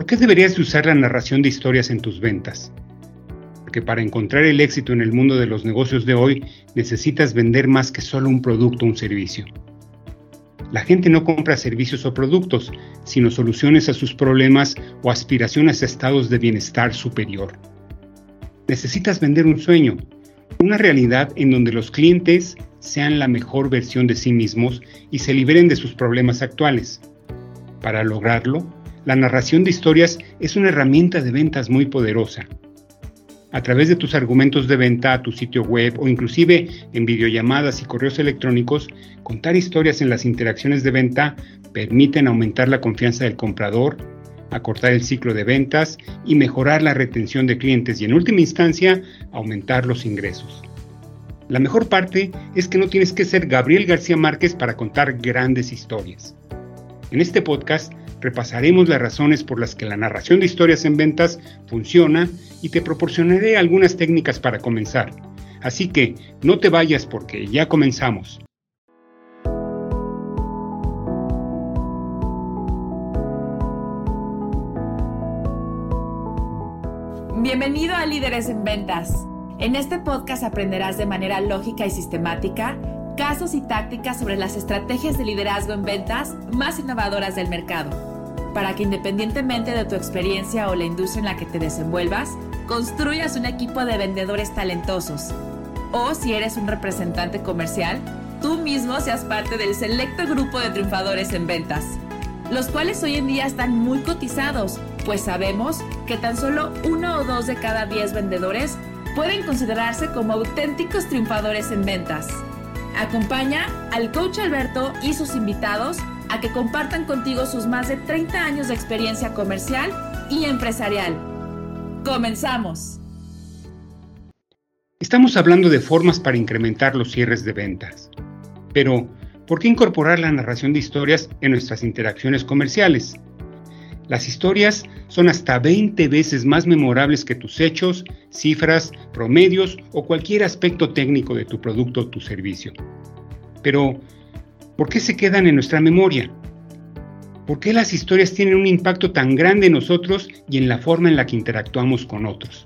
¿Por qué deberías usar la narración de historias en tus ventas? Porque para encontrar el éxito en el mundo de los negocios de hoy necesitas vender más que solo un producto o un servicio. La gente no compra servicios o productos, sino soluciones a sus problemas o aspiraciones a estados de bienestar superior. Necesitas vender un sueño, una realidad en donde los clientes sean la mejor versión de sí mismos y se liberen de sus problemas actuales. Para lograrlo, la narración de historias es una herramienta de ventas muy poderosa. A través de tus argumentos de venta a tu sitio web o inclusive en videollamadas y correos electrónicos, contar historias en las interacciones de venta permiten aumentar la confianza del comprador, acortar el ciclo de ventas y mejorar la retención de clientes y en última instancia aumentar los ingresos. La mejor parte es que no tienes que ser Gabriel García Márquez para contar grandes historias. En este podcast repasaremos las razones por las que la narración de historias en ventas funciona y te proporcionaré algunas técnicas para comenzar. Así que no te vayas porque ya comenzamos. Bienvenido a Líderes en Ventas. En este podcast aprenderás de manera lógica y sistemática casos y tácticas sobre las estrategias de liderazgo en ventas más innovadoras del mercado, para que independientemente de tu experiencia o la industria en la que te desenvuelvas, construyas un equipo de vendedores talentosos. O si eres un representante comercial, tú mismo seas parte del selecto grupo de triunfadores en ventas, los cuales hoy en día están muy cotizados, pues sabemos que tan solo uno o dos de cada diez vendedores pueden considerarse como auténticos triunfadores en ventas. Acompaña al coach Alberto y sus invitados a que compartan contigo sus más de 30 años de experiencia comercial y empresarial. Comenzamos. Estamos hablando de formas para incrementar los cierres de ventas. Pero, ¿por qué incorporar la narración de historias en nuestras interacciones comerciales? Las historias son hasta 20 veces más memorables que tus hechos, cifras, promedios o cualquier aspecto técnico de tu producto o tu servicio. Pero, ¿por qué se quedan en nuestra memoria? ¿Por qué las historias tienen un impacto tan grande en nosotros y en la forma en la que interactuamos con otros?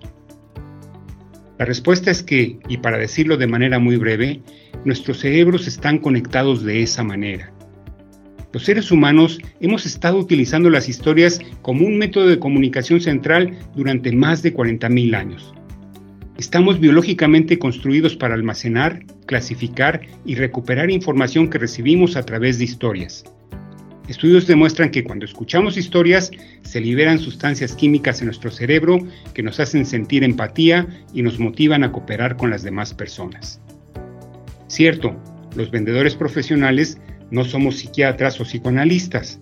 La respuesta es que, y para decirlo de manera muy breve, nuestros cerebros están conectados de esa manera. Los seres humanos hemos estado utilizando las historias como un método de comunicación central durante más de 40.000 años. Estamos biológicamente construidos para almacenar, clasificar y recuperar información que recibimos a través de historias. Estudios demuestran que cuando escuchamos historias se liberan sustancias químicas en nuestro cerebro que nos hacen sentir empatía y nos motivan a cooperar con las demás personas. Cierto, los vendedores profesionales no somos psiquiatras o psicoanalistas.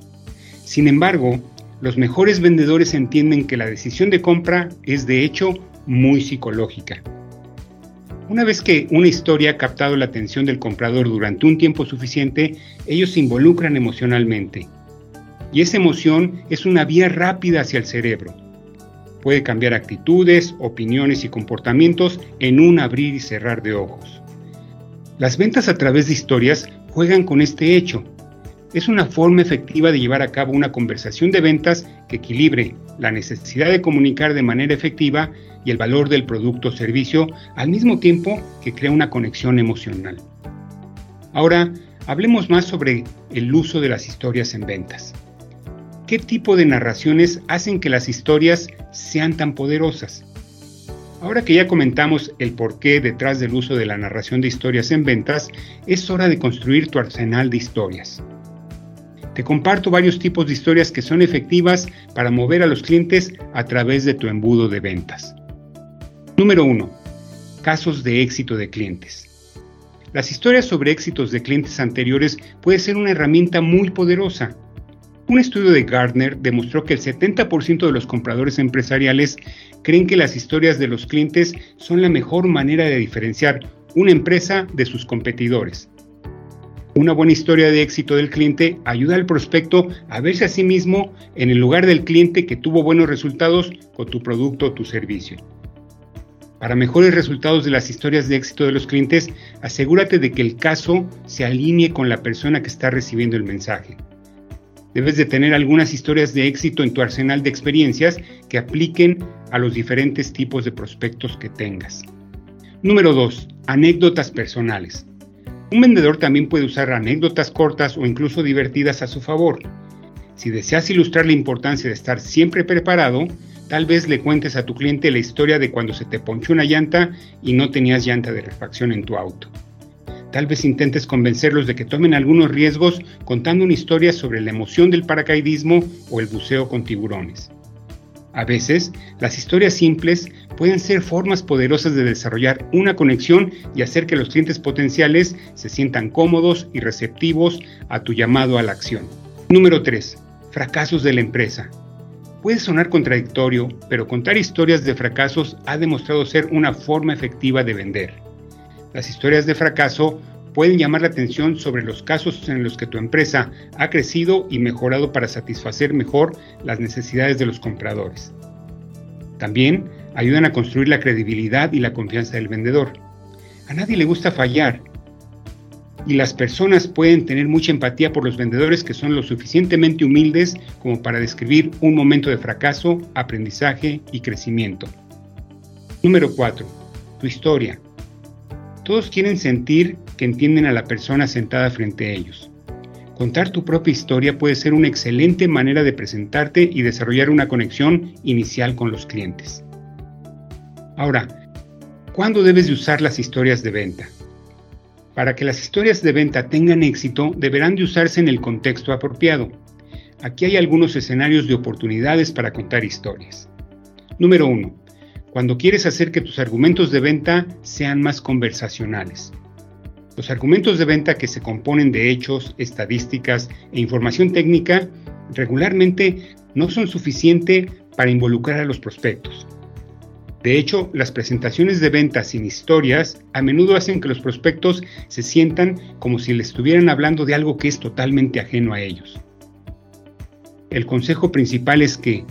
Sin embargo, los mejores vendedores entienden que la decisión de compra es de hecho muy psicológica. Una vez que una historia ha captado la atención del comprador durante un tiempo suficiente, ellos se involucran emocionalmente. Y esa emoción es una vía rápida hacia el cerebro. Puede cambiar actitudes, opiniones y comportamientos en un abrir y cerrar de ojos. Las ventas a través de historias juegan con este hecho. Es una forma efectiva de llevar a cabo una conversación de ventas que equilibre la necesidad de comunicar de manera efectiva y el valor del producto o servicio al mismo tiempo que crea una conexión emocional. Ahora, hablemos más sobre el uso de las historias en ventas. ¿Qué tipo de narraciones hacen que las historias sean tan poderosas? Ahora que ya comentamos el porqué detrás del uso de la narración de historias en ventas, es hora de construir tu arsenal de historias. Te comparto varios tipos de historias que son efectivas para mover a los clientes a través de tu embudo de ventas. Número 1. Casos de éxito de clientes. Las historias sobre éxitos de clientes anteriores puede ser una herramienta muy poderosa un estudio de Gardner demostró que el 70% de los compradores empresariales creen que las historias de los clientes son la mejor manera de diferenciar una empresa de sus competidores. Una buena historia de éxito del cliente ayuda al prospecto a verse a sí mismo en el lugar del cliente que tuvo buenos resultados con tu producto o tu servicio. Para mejores resultados de las historias de éxito de los clientes, asegúrate de que el caso se alinee con la persona que está recibiendo el mensaje. Debes de tener algunas historias de éxito en tu arsenal de experiencias que apliquen a los diferentes tipos de prospectos que tengas. Número 2. Anécdotas personales. Un vendedor también puede usar anécdotas cortas o incluso divertidas a su favor. Si deseas ilustrar la importancia de estar siempre preparado, tal vez le cuentes a tu cliente la historia de cuando se te ponchó una llanta y no tenías llanta de refacción en tu auto. Tal vez intentes convencerlos de que tomen algunos riesgos contando una historia sobre la emoción del paracaidismo o el buceo con tiburones. A veces, las historias simples pueden ser formas poderosas de desarrollar una conexión y hacer que los clientes potenciales se sientan cómodos y receptivos a tu llamado a la acción. Número 3. Fracasos de la empresa. Puede sonar contradictorio, pero contar historias de fracasos ha demostrado ser una forma efectiva de vender. Las historias de fracaso pueden llamar la atención sobre los casos en los que tu empresa ha crecido y mejorado para satisfacer mejor las necesidades de los compradores. También ayudan a construir la credibilidad y la confianza del vendedor. A nadie le gusta fallar y las personas pueden tener mucha empatía por los vendedores que son lo suficientemente humildes como para describir un momento de fracaso, aprendizaje y crecimiento. Número 4. Tu historia. Todos quieren sentir que entienden a la persona sentada frente a ellos. Contar tu propia historia puede ser una excelente manera de presentarte y desarrollar una conexión inicial con los clientes. Ahora, ¿cuándo debes de usar las historias de venta? Para que las historias de venta tengan éxito, deberán de usarse en el contexto apropiado. Aquí hay algunos escenarios de oportunidades para contar historias. Número 1 cuando quieres hacer que tus argumentos de venta sean más conversacionales. Los argumentos de venta que se componen de hechos, estadísticas e información técnica regularmente no son suficientes para involucrar a los prospectos. De hecho, las presentaciones de venta sin historias a menudo hacen que los prospectos se sientan como si le estuvieran hablando de algo que es totalmente ajeno a ellos. El consejo principal es que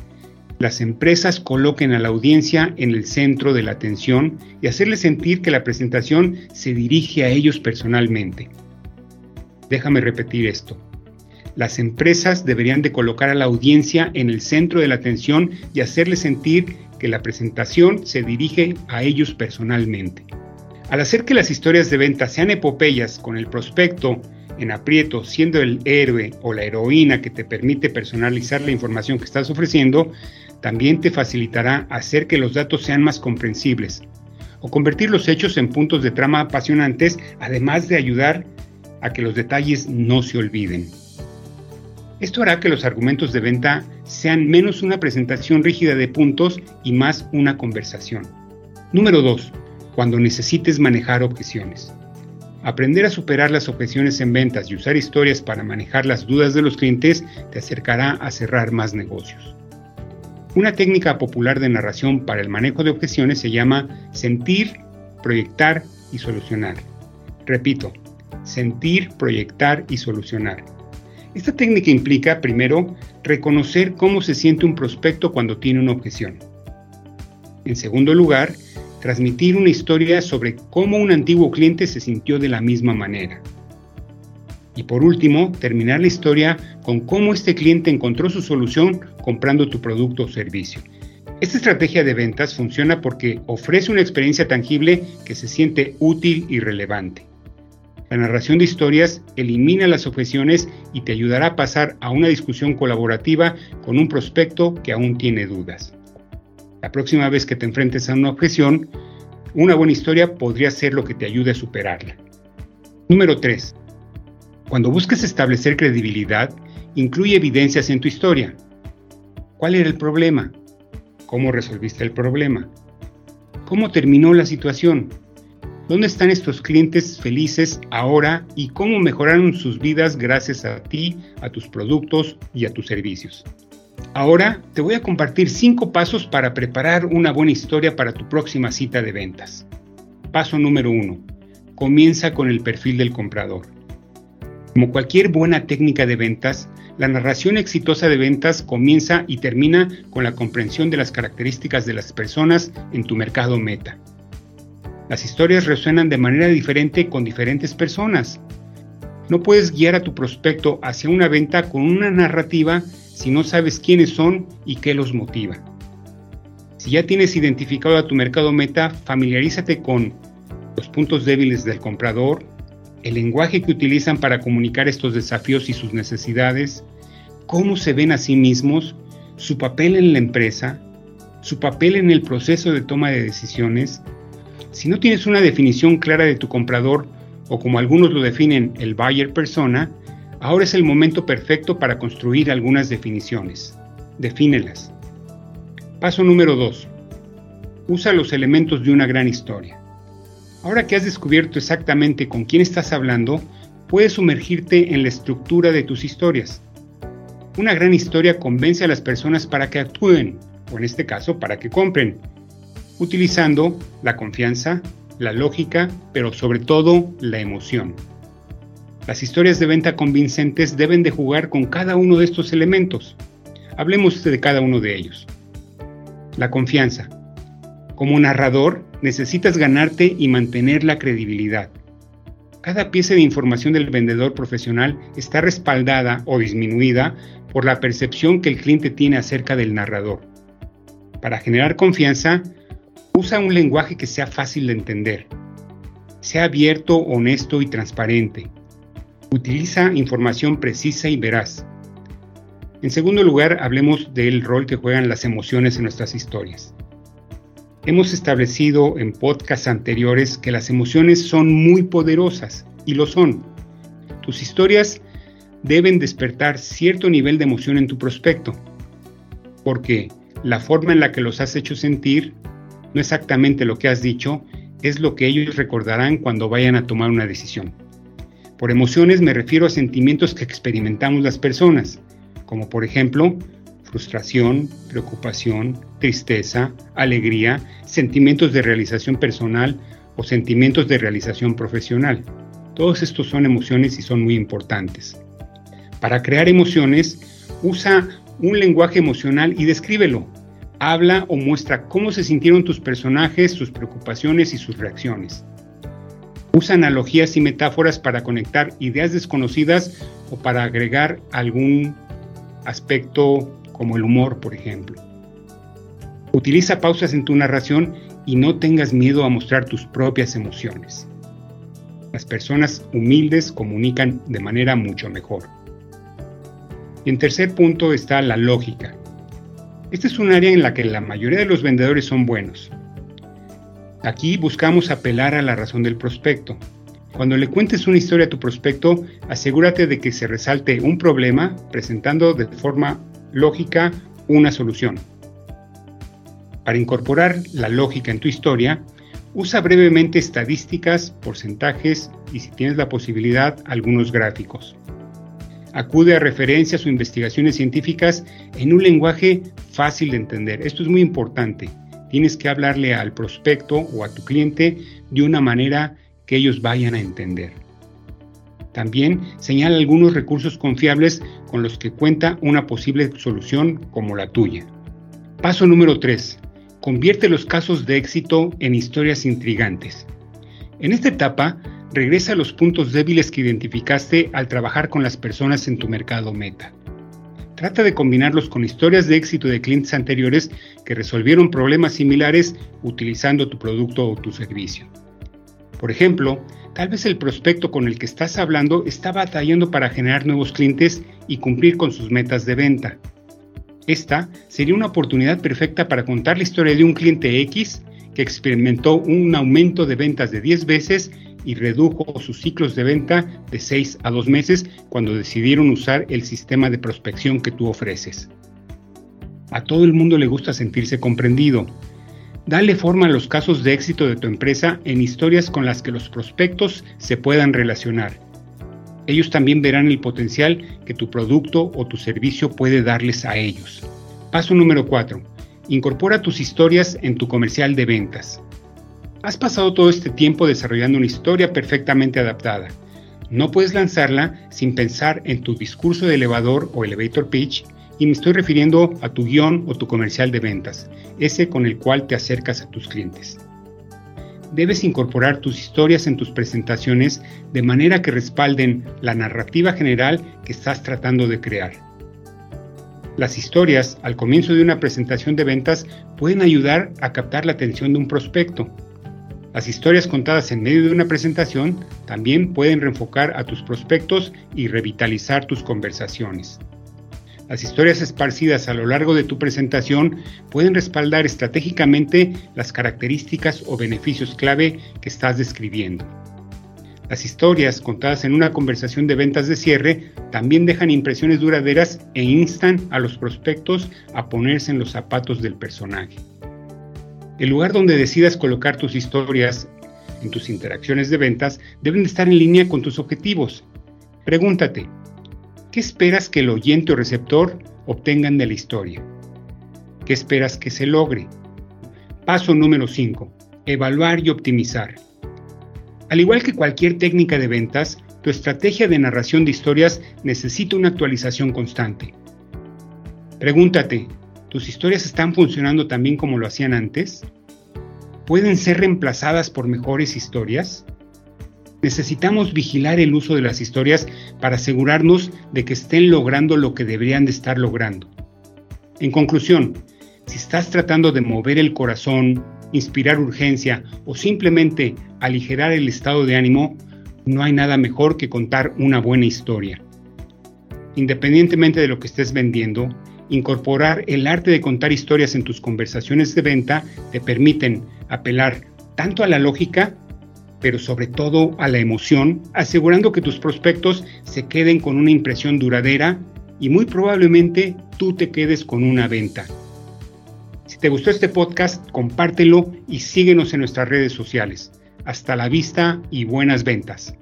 las empresas coloquen a la audiencia en el centro de la atención y hacerles sentir que la presentación se dirige a ellos personalmente. Déjame repetir esto. Las empresas deberían de colocar a la audiencia en el centro de la atención y hacerles sentir que la presentación se dirige a ellos personalmente. Al hacer que las historias de venta sean epopeyas con el prospecto en aprieto siendo el héroe o la heroína que te permite personalizar la información que estás ofreciendo, también te facilitará hacer que los datos sean más comprensibles o convertir los hechos en puntos de trama apasionantes, además de ayudar a que los detalles no se olviden. Esto hará que los argumentos de venta sean menos una presentación rígida de puntos y más una conversación. Número 2. Cuando necesites manejar objeciones. Aprender a superar las objeciones en ventas y usar historias para manejar las dudas de los clientes te acercará a cerrar más negocios. Una técnica popular de narración para el manejo de objeciones se llama sentir, proyectar y solucionar. Repito, sentir, proyectar y solucionar. Esta técnica implica, primero, reconocer cómo se siente un prospecto cuando tiene una objeción. En segundo lugar, transmitir una historia sobre cómo un antiguo cliente se sintió de la misma manera. Y por último, terminar la historia con cómo este cliente encontró su solución comprando tu producto o servicio. Esta estrategia de ventas funciona porque ofrece una experiencia tangible que se siente útil y relevante. La narración de historias elimina las objeciones y te ayudará a pasar a una discusión colaborativa con un prospecto que aún tiene dudas. La próxima vez que te enfrentes a una objeción, una buena historia podría ser lo que te ayude a superarla. Número 3. Cuando busques establecer credibilidad, incluye evidencias en tu historia. ¿Cuál era el problema? ¿Cómo resolviste el problema? ¿Cómo terminó la situación? ¿Dónde están estos clientes felices ahora y cómo mejoraron sus vidas gracias a ti, a tus productos y a tus servicios? Ahora te voy a compartir cinco pasos para preparar una buena historia para tu próxima cita de ventas. Paso número uno. Comienza con el perfil del comprador. Como cualquier buena técnica de ventas, la narración exitosa de ventas comienza y termina con la comprensión de las características de las personas en tu mercado meta. Las historias resuenan de manera diferente con diferentes personas. No puedes guiar a tu prospecto hacia una venta con una narrativa si no sabes quiénes son y qué los motiva. Si ya tienes identificado a tu mercado meta, familiarízate con los puntos débiles del comprador, el lenguaje que utilizan para comunicar estos desafíos y sus necesidades, cómo se ven a sí mismos, su papel en la empresa, su papel en el proceso de toma de decisiones. Si no tienes una definición clara de tu comprador, o como algunos lo definen, el buyer persona, ahora es el momento perfecto para construir algunas definiciones. Defínelas. Paso número 2. Usa los elementos de una gran historia. Ahora que has descubierto exactamente con quién estás hablando, puedes sumergirte en la estructura de tus historias. Una gran historia convence a las personas para que actúen, o en este caso para que compren, utilizando la confianza, la lógica, pero sobre todo la emoción. Las historias de venta convincentes deben de jugar con cada uno de estos elementos. Hablemos de cada uno de ellos. La confianza. Como narrador, necesitas ganarte y mantener la credibilidad. Cada pieza de información del vendedor profesional está respaldada o disminuida por la percepción que el cliente tiene acerca del narrador. Para generar confianza, Usa un lenguaje que sea fácil de entender. Sea abierto, honesto y transparente. Utiliza información precisa y veraz. En segundo lugar, hablemos del rol que juegan las emociones en nuestras historias. Hemos establecido en podcasts anteriores que las emociones son muy poderosas, y lo son. Tus historias deben despertar cierto nivel de emoción en tu prospecto, porque la forma en la que los has hecho sentir no exactamente lo que has dicho, es lo que ellos recordarán cuando vayan a tomar una decisión. Por emociones me refiero a sentimientos que experimentamos las personas, como por ejemplo frustración, preocupación, tristeza, alegría, sentimientos de realización personal o sentimientos de realización profesional. Todos estos son emociones y son muy importantes. Para crear emociones, usa un lenguaje emocional y descríbelo, habla o muestra cómo se sintieron tus personajes, sus preocupaciones y sus reacciones. Usa analogías y metáforas para conectar ideas desconocidas o para agregar algún aspecto como el humor, por ejemplo. Utiliza pausas en tu narración y no tengas miedo a mostrar tus propias emociones. Las personas humildes comunican de manera mucho mejor. Y en tercer punto está la lógica. Este es un área en la que la mayoría de los vendedores son buenos. Aquí buscamos apelar a la razón del prospecto. Cuando le cuentes una historia a tu prospecto, asegúrate de que se resalte un problema presentando de forma lógica una solución. Para incorporar la lógica en tu historia, usa brevemente estadísticas, porcentajes y si tienes la posibilidad, algunos gráficos. Acude a referencias o investigaciones científicas en un lenguaje fácil de entender. Esto es muy importante. Tienes que hablarle al prospecto o a tu cliente de una manera que ellos vayan a entender. También señala algunos recursos confiables con los que cuenta una posible solución como la tuya. Paso número 3. Convierte los casos de éxito en historias intrigantes. En esta etapa, regresa a los puntos débiles que identificaste al trabajar con las personas en tu mercado meta. Trata de combinarlos con historias de éxito de clientes anteriores que resolvieron problemas similares utilizando tu producto o tu servicio. Por ejemplo, tal vez el prospecto con el que estás hablando está batallando para generar nuevos clientes y cumplir con sus metas de venta. Esta sería una oportunidad perfecta para contar la historia de un cliente X que experimentó un aumento de ventas de 10 veces y redujo sus ciclos de venta de 6 a 2 meses cuando decidieron usar el sistema de prospección que tú ofreces. A todo el mundo le gusta sentirse comprendido. Dale forma a los casos de éxito de tu empresa en historias con las que los prospectos se puedan relacionar. Ellos también verán el potencial que tu producto o tu servicio puede darles a ellos. Paso número 4. Incorpora tus historias en tu comercial de ventas. Has pasado todo este tiempo desarrollando una historia perfectamente adaptada. No puedes lanzarla sin pensar en tu discurso de elevador o elevator pitch y me estoy refiriendo a tu guion o tu comercial de ventas, ese con el cual te acercas a tus clientes. debes incorporar tus historias en tus presentaciones de manera que respalden la narrativa general que estás tratando de crear. Las historias al comienzo de una presentación de ventas pueden ayudar a captar la atención de un prospecto. Las historias contadas en medio de una presentación también pueden reenfocar a tus prospectos y revitalizar tus conversaciones. Las historias esparcidas a lo largo de tu presentación pueden respaldar estratégicamente las características o beneficios clave que estás describiendo. Las historias contadas en una conversación de ventas de cierre también dejan impresiones duraderas e instan a los prospectos a ponerse en los zapatos del personaje. El lugar donde decidas colocar tus historias en tus interacciones de ventas deben estar en línea con tus objetivos. Pregúntate, ¿Qué esperas que el oyente o receptor obtengan de la historia? ¿Qué esperas que se logre? Paso número 5. Evaluar y optimizar. Al igual que cualquier técnica de ventas, tu estrategia de narración de historias necesita una actualización constante. Pregúntate, ¿tus historias están funcionando tan bien como lo hacían antes? ¿Pueden ser reemplazadas por mejores historias? Necesitamos vigilar el uso de las historias para asegurarnos de que estén logrando lo que deberían de estar logrando. En conclusión, si estás tratando de mover el corazón, inspirar urgencia o simplemente aligerar el estado de ánimo, no hay nada mejor que contar una buena historia. Independientemente de lo que estés vendiendo, incorporar el arte de contar historias en tus conversaciones de venta te permiten apelar tanto a la lógica pero sobre todo a la emoción, asegurando que tus prospectos se queden con una impresión duradera y muy probablemente tú te quedes con una venta. Si te gustó este podcast, compártelo y síguenos en nuestras redes sociales. Hasta la vista y buenas ventas.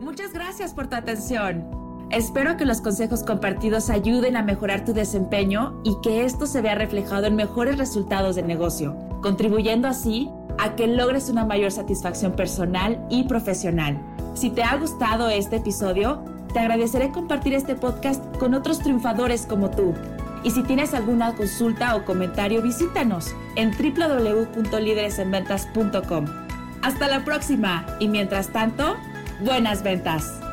Muchas gracias por tu atención. Espero que los consejos compartidos ayuden a mejorar tu desempeño y que esto se vea reflejado en mejores resultados de negocio, contribuyendo así a que logres una mayor satisfacción personal y profesional. Si te ha gustado este episodio, te agradeceré compartir este podcast con otros triunfadores como tú. Y si tienes alguna consulta o comentario, visítanos en www.lideresenventas.com. Hasta la próxima y mientras tanto, buenas ventas.